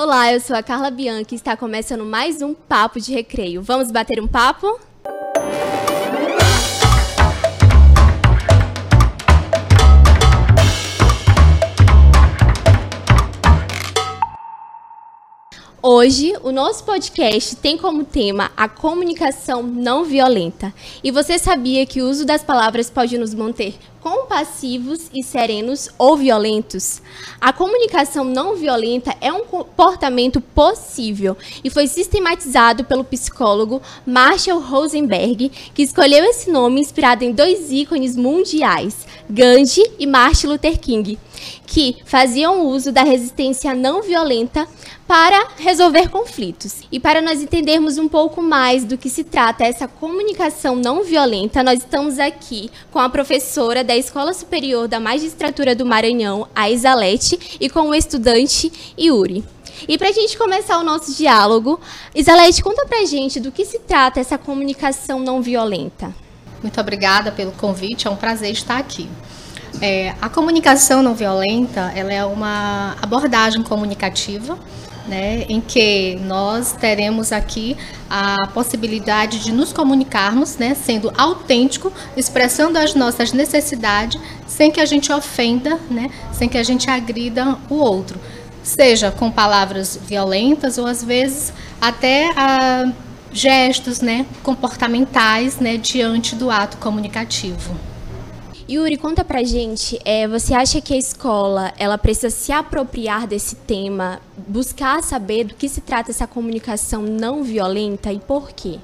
Olá, eu sou a Carla Bianchi e está começando mais um Papo de Recreio. Vamos bater um papo? Hoje, o nosso podcast tem como tema a comunicação não violenta. E você sabia que o uso das palavras pode nos manter compassivos e serenos ou violentos? A comunicação não violenta é um comportamento possível e foi sistematizado pelo psicólogo Marshall Rosenberg, que escolheu esse nome inspirado em dois ícones mundiais, Gandhi e Martin Luther King, que faziam uso da resistência não violenta para resolver conflitos. E para nós entendermos um pouco mais do que se trata essa comunicação não violenta, nós estamos aqui com a professora da Escola Superior da Magistratura do Maranhão, a Isalete, e com o estudante Yuri. E para a gente começar o nosso diálogo, Isalete, conta para a gente do que se trata essa comunicação não violenta. Muito obrigada pelo convite, é um prazer estar aqui. É, a comunicação não violenta ela é uma abordagem comunicativa né, em que nós teremos aqui a possibilidade de nos comunicarmos, né, sendo autêntico, expressando as nossas necessidades, sem que a gente ofenda, né, sem que a gente agrida o outro, seja com palavras violentas ou às vezes até ah, gestos, né, comportamentais, né, diante do ato comunicativo. Yuri, conta pra gente, é, você acha que a escola ela precisa se apropriar desse tema, buscar saber do que se trata essa comunicação não violenta e por quê?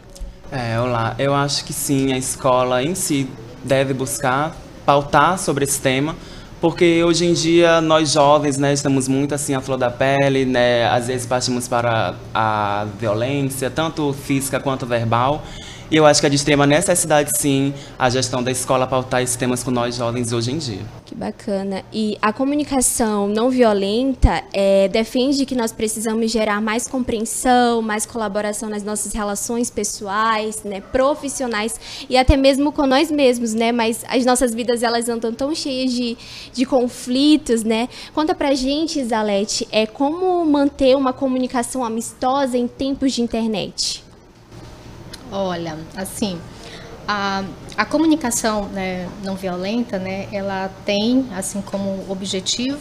É, olá, eu acho que sim, a escola em si deve buscar pautar sobre esse tema, porque hoje em dia nós jovens, né, estamos muito assim à flor da pele, né, às vezes partimos para a violência, tanto física quanto verbal, e eu acho que é de extrema necessidade, sim, a gestão da escola pautar esses temas com nós jovens hoje em dia. Que bacana. E a comunicação não violenta é, defende que nós precisamos gerar mais compreensão, mais colaboração nas nossas relações pessoais, né, profissionais e até mesmo com nós mesmos, né? Mas as nossas vidas elas andam tão cheias de, de conflitos, né? Conta pra gente, Isalete, é como manter uma comunicação amistosa em tempos de internet. Olha, assim, a, a comunicação né, não violenta, né, ela tem, assim como objetivo,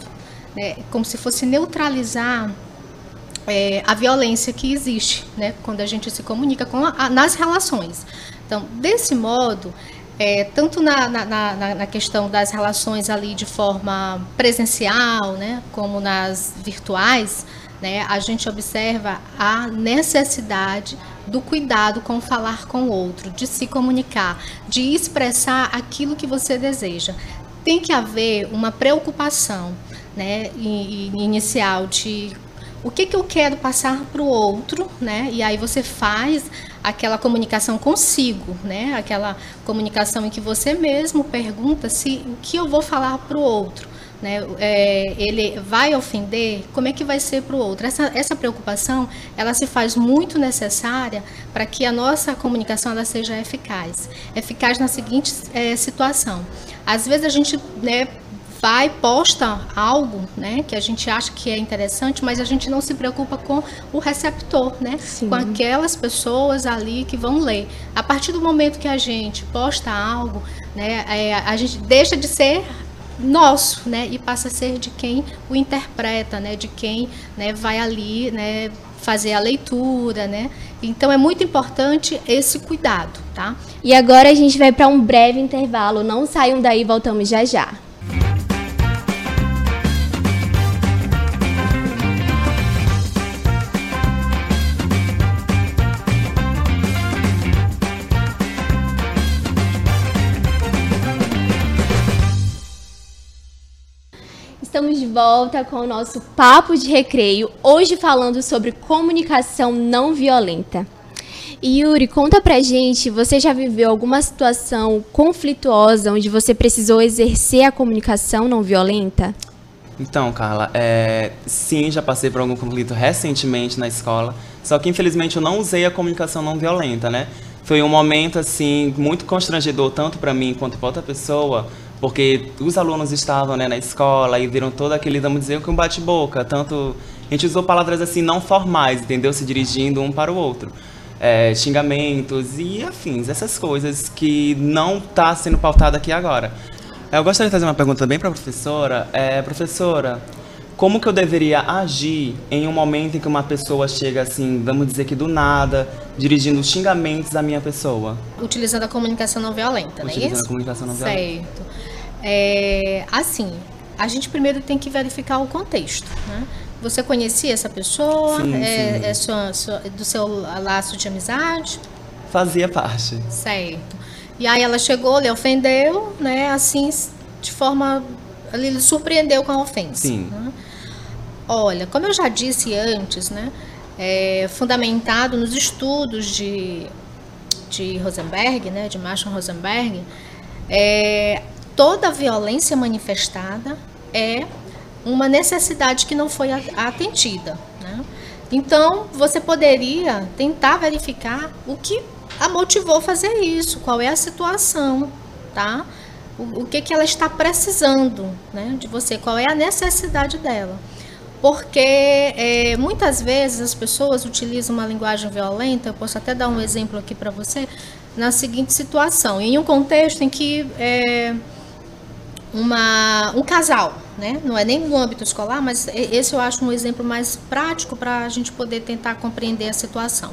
né, como se fosse neutralizar é, a violência que existe, né, quando a gente se comunica com a, nas relações. Então, desse modo, é, tanto na, na, na, na, questão das relações ali de forma presencial, né, como nas virtuais, né, a gente observa a necessidade do cuidado com falar com o outro, de se comunicar, de expressar aquilo que você deseja. Tem que haver uma preocupação né, inicial de o que, que eu quero passar para o outro, né? E aí você faz aquela comunicação consigo, né? Aquela comunicação em que você mesmo pergunta se o que eu vou falar para o outro né, é, ele vai ofender, como é que vai ser para o outro? Essa, essa preocupação, ela se faz muito necessária para que a nossa comunicação ela seja eficaz. Eficaz na seguinte é, situação. Às vezes a gente né, vai, posta algo né, que a gente acha que é interessante, mas a gente não se preocupa com o receptor, né? Sim. Com aquelas pessoas ali que vão ler. A partir do momento que a gente posta algo, né, é, a gente deixa de ser nosso, né? E passa a ser de quem o interpreta, né? De quem né, vai ali, né? Fazer a leitura, né? Então é muito importante esse cuidado, tá? E agora a gente vai para um breve intervalo. Não saiam daí, voltamos já já. Volta com o nosso papo de recreio, hoje falando sobre comunicação não violenta. E Yuri, conta pra gente, você já viveu alguma situação conflituosa onde você precisou exercer a comunicação não violenta? Então, Carla, é, sim, já passei por algum conflito recentemente na escola, só que infelizmente eu não usei a comunicação não violenta, né? Foi um momento assim muito constrangedor tanto para mim quanto para outra pessoa, porque os alunos estavam né, na escola e viram todo aquele, vamos dizer, que um bate-boca, tanto a gente usou palavras assim não formais, entendeu? Se dirigindo um para o outro. É, xingamentos e afins, essas coisas que não está sendo pautada aqui agora. Eu gostaria de fazer uma pergunta também para a professora. É, professora, como que eu deveria agir em um momento em que uma pessoa chega assim, vamos dizer que do nada, dirigindo xingamentos à minha pessoa? Utilizando a comunicação não violenta, não é isso? Utilizando a comunicação não violenta. Certo. É, assim, a gente primeiro tem que verificar o contexto, né? Você conhecia essa pessoa? Sim, é, sim. é sua, sua, do seu laço de amizade? Fazia parte. Certo. E aí ela chegou, lhe ofendeu, né? Assim, de forma. Ele lhe surpreendeu com a ofensa. Sim. Né? Olha, como eu já disse antes, né? É, fundamentado nos estudos de, de Rosenberg, né? De Marshall Rosenberg, é, toda violência manifestada é uma necessidade que não foi atendida. Né? Então, você poderia tentar verificar o que a motivou a fazer isso, qual é a situação, tá? O, o que, que ela está precisando né, de você, qual é a necessidade dela. Porque é, muitas vezes as pessoas utilizam uma linguagem violenta, eu posso até dar um exemplo aqui para você, na seguinte situação, em um contexto em que é, uma, um casal, né? não é nem no âmbito escolar, mas esse eu acho um exemplo mais prático para a gente poder tentar compreender a situação,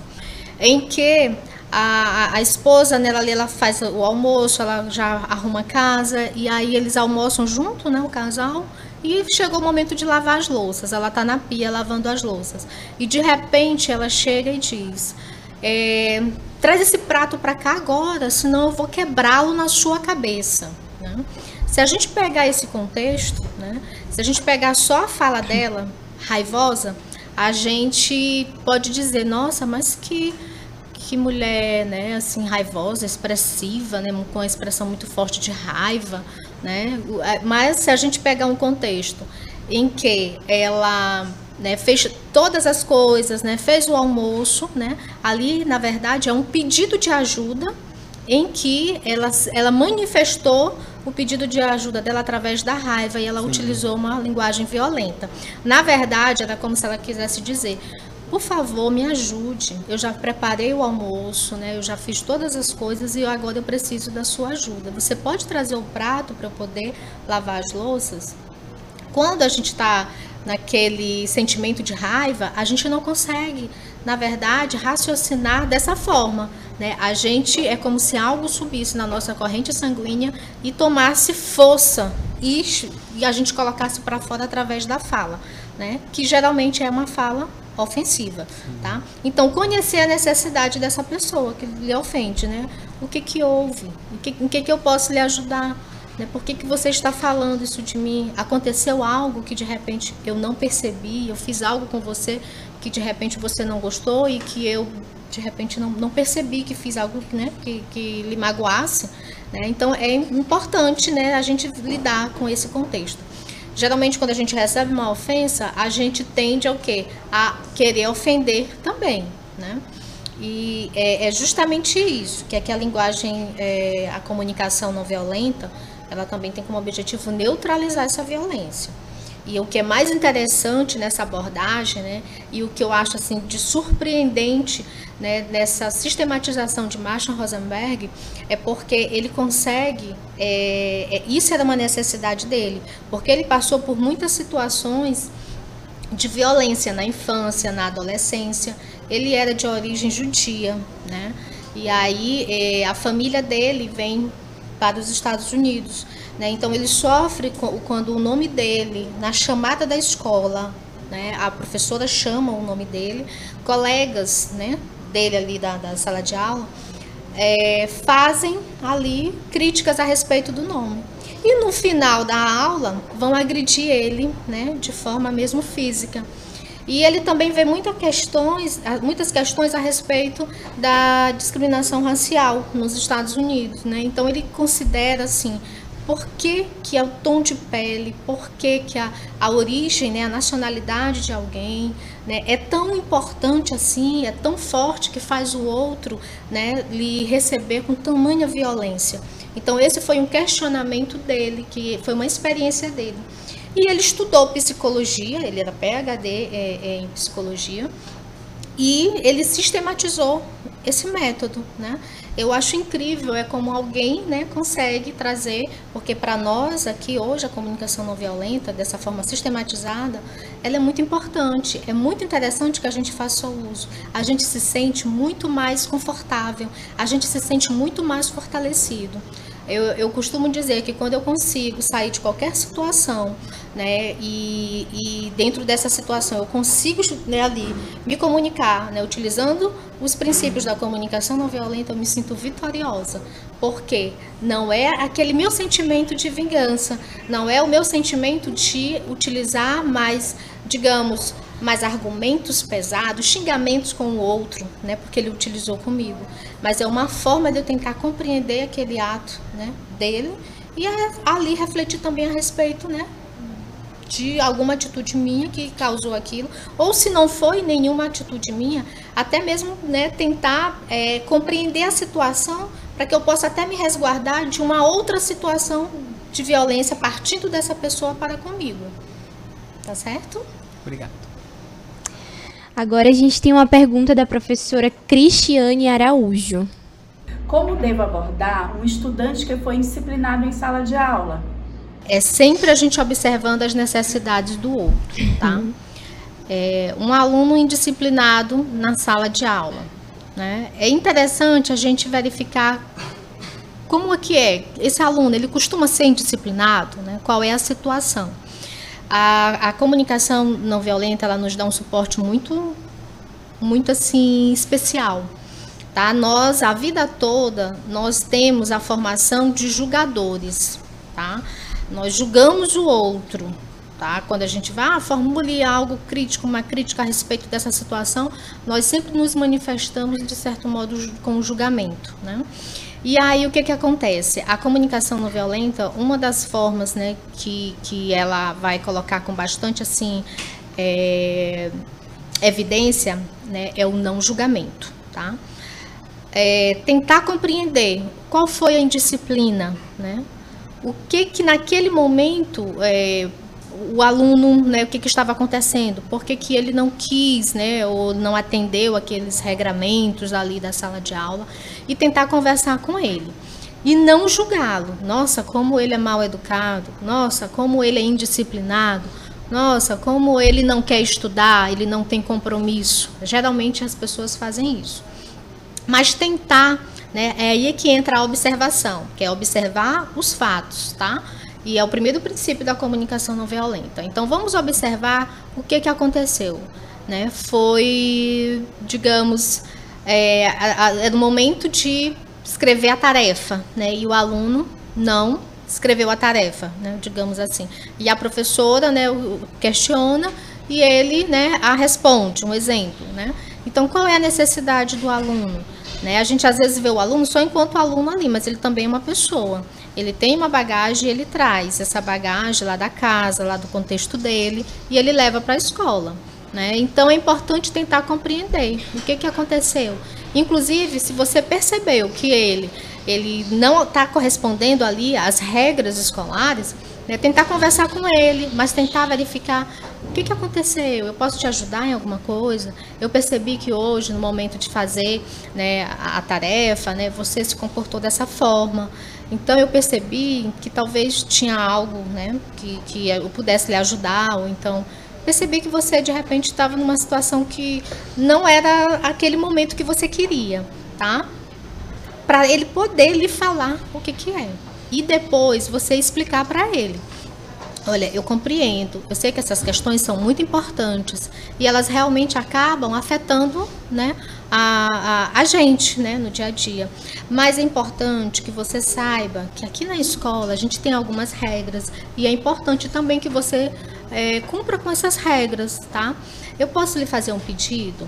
em que a, a esposa nela ela faz o almoço, ela já arruma a casa e aí eles almoçam junto, né, o casal. E chegou o momento de lavar as louças. Ela está na pia lavando as louças. E de repente ela chega e diz: é, traz esse prato para cá agora, senão eu vou quebrá-lo na sua cabeça. Né? Se a gente pegar esse contexto, né, se a gente pegar só a fala dela, raivosa, a gente pode dizer, nossa, mas que que mulher, né, assim, raivosa, expressiva, né, com uma expressão muito forte de raiva, né? Mas se a gente pegar um contexto em que ela né, fez todas as coisas, né, fez o almoço, né, ali na verdade é um pedido de ajuda em que ela, ela manifestou o pedido de ajuda dela através da raiva e ela Sim. utilizou uma linguagem violenta. Na verdade, era como se ela quisesse dizer: por favor, me ajude. Eu já preparei o almoço, né? Eu já fiz todas as coisas e agora eu preciso da sua ajuda. Você pode trazer o prato para eu poder lavar as louças? Quando a gente está naquele sentimento de raiva, a gente não consegue, na verdade, raciocinar dessa forma. Né? A gente é como se algo subisse na nossa corrente sanguínea e tomasse força e, e a gente colocasse para fora através da fala, né? que geralmente é uma fala ofensiva, tá? Então, conhecer a necessidade dessa pessoa que lhe ofende, né? O que que houve? Em que, em que que eu posso lhe ajudar? Né? Por que que você está falando isso de mim? Aconteceu algo que de repente eu não percebi, eu fiz algo com você que de repente você não gostou e que eu de repente não, não percebi que fiz algo né, que, que lhe magoasse. Né? Então, é importante né, a gente lidar com esse contexto. Geralmente, quando a gente recebe uma ofensa, a gente tende ao quê? A querer ofender também, né? E é, é justamente isso, que é que a linguagem, é, a comunicação não violenta, ela também tem como objetivo neutralizar essa violência. E o que é mais interessante nessa abordagem, né, e o que eu acho assim de surpreendente né, nessa sistematização de Marshall Rosenberg, é porque ele consegue, é, é, isso era uma necessidade dele, porque ele passou por muitas situações de violência na infância, na adolescência. Ele era de origem judia, né? E aí é, a família dele vem para os Estados Unidos. Né? Então ele sofre quando o nome dele, na chamada da escola, né? a professora chama o nome dele, colegas né? dele ali da, da sala de aula é, fazem ali críticas a respeito do nome. E no final da aula vão agredir ele né? de forma mesmo física. E ele também vê muitas questões, muitas questões a respeito da discriminação racial nos Estados Unidos. Né? Então ele considera assim, por que, que é o tom de pele, por que, que a, a origem, né, a nacionalidade de alguém né, é tão importante assim, é tão forte que faz o outro né, lhe receber com tamanha violência. Então esse foi um questionamento dele, que foi uma experiência dele. E ele estudou psicologia, ele era PhD é, é, em psicologia, e ele sistematizou esse método, né? Eu acho incrível, é como alguém né, consegue trazer, porque para nós aqui hoje a comunicação não violenta, dessa forma sistematizada, ela é muito importante. É muito interessante que a gente faça o uso. A gente se sente muito mais confortável, a gente se sente muito mais fortalecido. Eu, eu costumo dizer que quando eu consigo sair de qualquer situação, né, e, e dentro dessa situação eu consigo né, ali me comunicar, né, utilizando os princípios da comunicação não violenta, eu me sinto vitoriosa. Porque não é aquele meu sentimento de vingança, não é o meu sentimento de utilizar mais, digamos, mais argumentos pesados, xingamentos com o outro, né, porque ele utilizou comigo. Mas é uma forma de eu tentar compreender aquele ato né, dele e ali refletir também a respeito né, de alguma atitude minha que causou aquilo, ou se não foi nenhuma atitude minha, até mesmo né, tentar é, compreender a situação para que eu possa até me resguardar de uma outra situação de violência partindo dessa pessoa para comigo. Tá certo? Obrigado. Agora a gente tem uma pergunta da professora Cristiane Araújo. Como devo abordar um estudante que foi indisciplinado em sala de aula? É sempre a gente observando as necessidades do outro, tá? Uhum. É, um aluno indisciplinado na sala de aula. Né? É interessante a gente verificar como é que é esse aluno, ele costuma ser indisciplinado, né? qual é a situação. A, a comunicação não violenta, ela nos dá um suporte muito, muito assim, especial. Tá? Nós, a vida toda, nós temos a formação de julgadores, tá? Nós julgamos o outro, tá? Quando a gente vai, ah, formule algo crítico, uma crítica a respeito dessa situação, nós sempre nos manifestamos, de certo modo, com julgamento, né? E aí o que que acontece? A comunicação não violenta, uma das formas, né, que, que ela vai colocar com bastante assim é, evidência, né, é o não julgamento, tá? É, tentar compreender qual foi a indisciplina, né? O que que naquele momento é, o aluno, né, o que, que estava acontecendo, por que, que ele não quis, né, ou não atendeu aqueles regramentos ali da sala de aula e tentar conversar com ele. E não julgá-lo. Nossa, como ele é mal educado. Nossa, como ele é indisciplinado. Nossa, como ele não quer estudar, ele não tem compromisso. Geralmente as pessoas fazem isso. Mas tentar, né, é aí que entra a observação, que é observar os fatos, tá? E é o primeiro princípio da comunicação não violenta. Então vamos observar o que, que aconteceu. Né? Foi, digamos, é, a, a, é no momento de escrever a tarefa, né? E o aluno não escreveu a tarefa, né? digamos assim. E a professora né, questiona e ele né, a responde, um exemplo. Né? Então, qual é a necessidade do aluno? Né? A gente às vezes vê o aluno só enquanto aluno ali, mas ele também é uma pessoa. Ele tem uma bagagem, ele traz essa bagagem lá da casa, lá do contexto dele, e ele leva para a escola. Né? Então é importante tentar compreender o que, que aconteceu. Inclusive, se você percebeu que ele, ele não está correspondendo ali às regras escolares, né? tentar conversar com ele, mas tentar verificar o que, que aconteceu? Eu posso te ajudar em alguma coisa? Eu percebi que hoje, no momento de fazer né, a, a tarefa, né, você se comportou dessa forma. Então eu percebi que talvez tinha algo né, que, que eu pudesse lhe ajudar, ou então percebi que você de repente estava numa situação que não era aquele momento que você queria, tá? Para ele poder lhe falar o que, que é. E depois você explicar para ele. Olha, eu compreendo, eu sei que essas questões são muito importantes e elas realmente acabam afetando né, a, a, a, gente né, no dia a dia. Mas é importante que você saiba que aqui na escola a gente tem algumas regras e é importante também que você é, cumpra com essas regras, tá? Eu posso lhe fazer um pedido?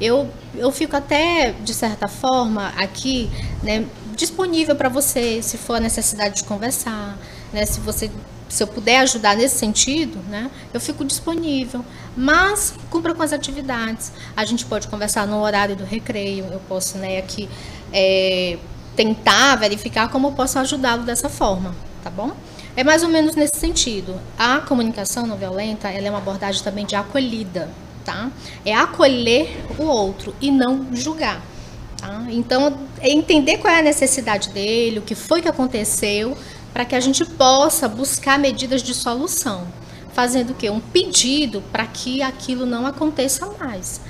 Eu, eu fico até, de certa forma, aqui né, disponível para você, se for a necessidade de conversar, né, se você se eu puder ajudar nesse sentido, né, eu fico disponível. Mas cumpra com as atividades. A gente pode conversar no horário do recreio, eu posso né, aqui é, tentar verificar como eu posso ajudá-lo dessa forma, tá bom? É mais ou menos nesse sentido. A comunicação não violenta, ela é uma abordagem também de acolhida, tá? É acolher o outro e não julgar. Tá? Então, é entender qual é a necessidade dele, o que foi que aconteceu, para que a gente possa buscar medidas de solução, fazendo o quê? Um pedido para que aquilo não aconteça mais.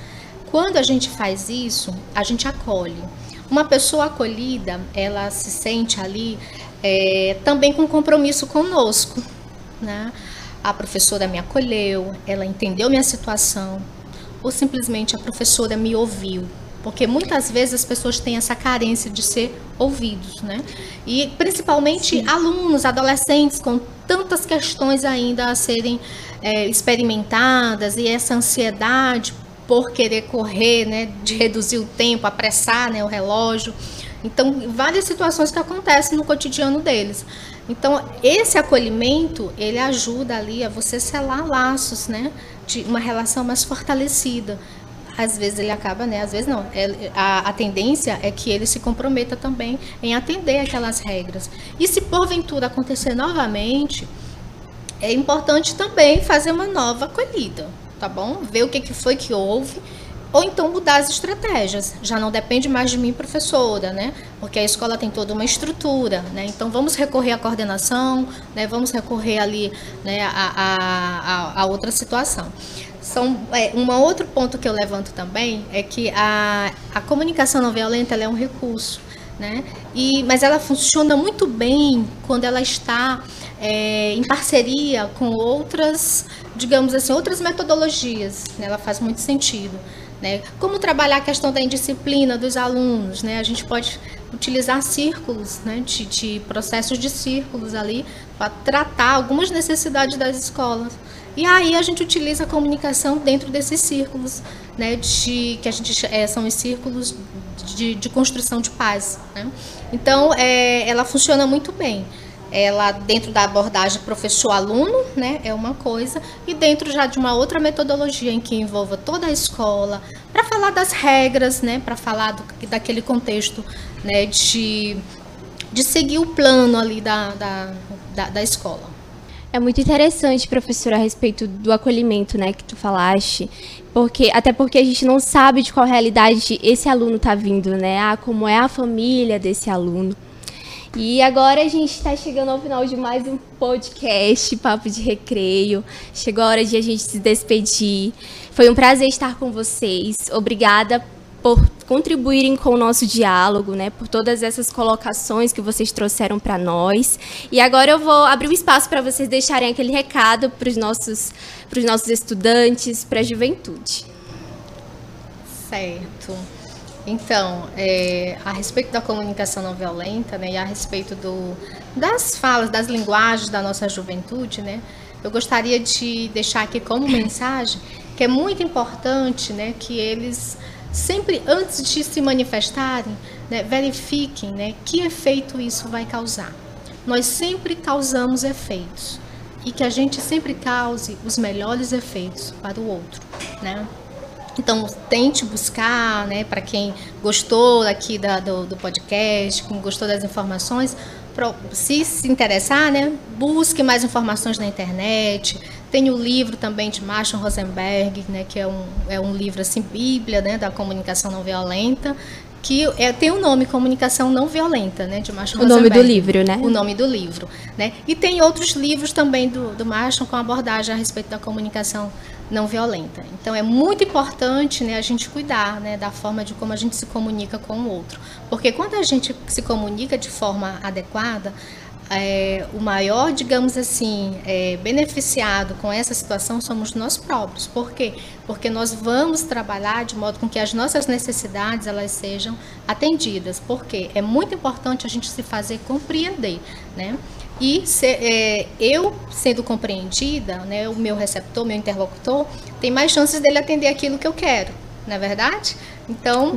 Quando a gente faz isso, a gente acolhe. Uma pessoa acolhida, ela se sente ali é, também com compromisso conosco, né? A professora me acolheu, ela entendeu minha situação, ou simplesmente a professora me ouviu, porque muitas vezes as pessoas têm essa carência de ser ouvidos, né? E principalmente Sim. alunos, adolescentes com tantas questões ainda a serem é, experimentadas e essa ansiedade por querer correr, né, de reduzir o tempo, apressar, né, o relógio. Então, várias situações que acontecem no cotidiano deles. Então, esse acolhimento, ele ajuda ali a você selar laços, né, de uma relação mais fortalecida às vezes ele acaba, né? Às vezes não. É, a, a tendência é que ele se comprometa também em atender aquelas regras. E se porventura acontecer novamente, é importante também fazer uma nova acolhida, tá bom? Ver o que, que foi que houve ou então mudar as estratégias. Já não depende mais de mim, professora, né? Porque a escola tem toda uma estrutura, né? Então vamos recorrer à coordenação, né? Vamos recorrer ali, né? A, a, a outra situação. São, é, um outro ponto que eu levanto também é que a, a comunicação não violenta é um recurso, né? E, mas ela funciona muito bem quando ela está é, em parceria com outras, digamos assim, outras metodologias. Né? Ela faz muito sentido. Né? Como trabalhar a questão da indisciplina dos alunos, né? A gente pode utilizar círculos, né? de, de processos de círculos ali para tratar algumas necessidades das escolas. E aí a gente utiliza a comunicação dentro desses círculos, né, de, que a gente é, são os círculos de, de construção de paz. Né? Então, é, ela funciona muito bem. Ela dentro da abordagem professor-aluno, né, é uma coisa, e dentro já de uma outra metodologia em que envolva toda a escola, para falar das regras, né, para falar do, daquele contexto, né, de, de seguir o plano ali da, da, da, da escola. É muito interessante, professora, a respeito do acolhimento, né, que tu falaste, porque até porque a gente não sabe de qual realidade esse aluno está vindo, né? Ah, como é a família desse aluno. E agora a gente está chegando ao final de mais um podcast, Papo de Recreio. Chegou a hora de a gente se despedir. Foi um prazer estar com vocês. Obrigada por contribuírem com o nosso diálogo, né, por todas essas colocações que vocês trouxeram para nós. E agora eu vou abrir o espaço para vocês deixarem aquele recado para os nossos, nossos estudantes, para a juventude. Certo. Então, é, a respeito da comunicação não violenta, né, e a respeito do, das falas, das linguagens da nossa juventude, né, eu gostaria de deixar aqui como mensagem que é muito importante, né, que eles sempre antes de se manifestarem, né, verifiquem né, que efeito isso vai causar. Nós sempre causamos efeitos e que a gente sempre cause os melhores efeitos para o outro, né? Então, tente buscar, né, para quem gostou aqui da, do, do podcast, quem gostou das informações, se se interessar, né, busque mais informações na internet, tem o livro também de Marshall Rosenberg, né, que é um, é um livro assim, bíblia né, da comunicação não violenta, que é, tem o nome Comunicação Não Violenta, né, de Marshall O nome do livro, né? O nome do livro, né? E tem outros livros também do, do Marshall com abordagem a respeito da comunicação não violenta. Então é muito importante, né, a gente cuidar, né, da forma de como a gente se comunica com o outro, porque quando a gente se comunica de forma adequada, é, o maior, digamos assim, é, beneficiado com essa situação somos nós próprios. Por quê? Porque nós vamos trabalhar de modo com que as nossas necessidades elas sejam atendidas. Porque é muito importante a gente se fazer compreender, né? E se, é, eu sendo compreendida, né, o meu receptor, meu interlocutor, tem mais chances dele atender aquilo que eu quero, não é verdade? Então,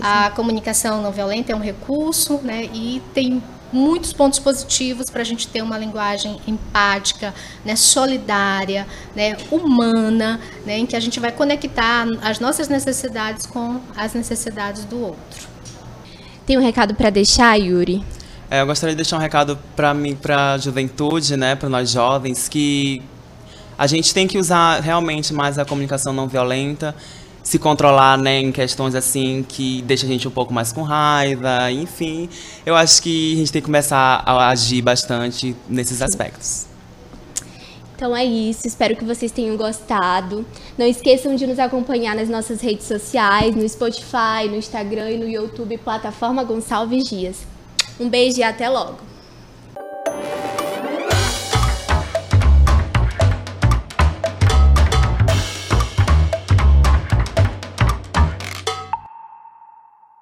a comunicação não violenta é um recurso, né, e tem muitos pontos positivos para a gente ter uma linguagem empática, né, solidária, né, humana, né, em que a gente vai conectar as nossas necessidades com as necessidades do outro. Tem um recado para deixar, Yuri? É, eu gostaria de deixar um recado para mim, para a juventude, né, para nós jovens, que a gente tem que usar realmente mais a comunicação não violenta, se controlar, né, em questões assim que deixa a gente um pouco mais com raiva, enfim. Eu acho que a gente tem que começar a agir bastante nesses aspectos. Então é isso, espero que vocês tenham gostado. Não esqueçam de nos acompanhar nas nossas redes sociais, no Spotify, no Instagram e no YouTube, plataforma Gonçalves Dias. Um beijo e até logo!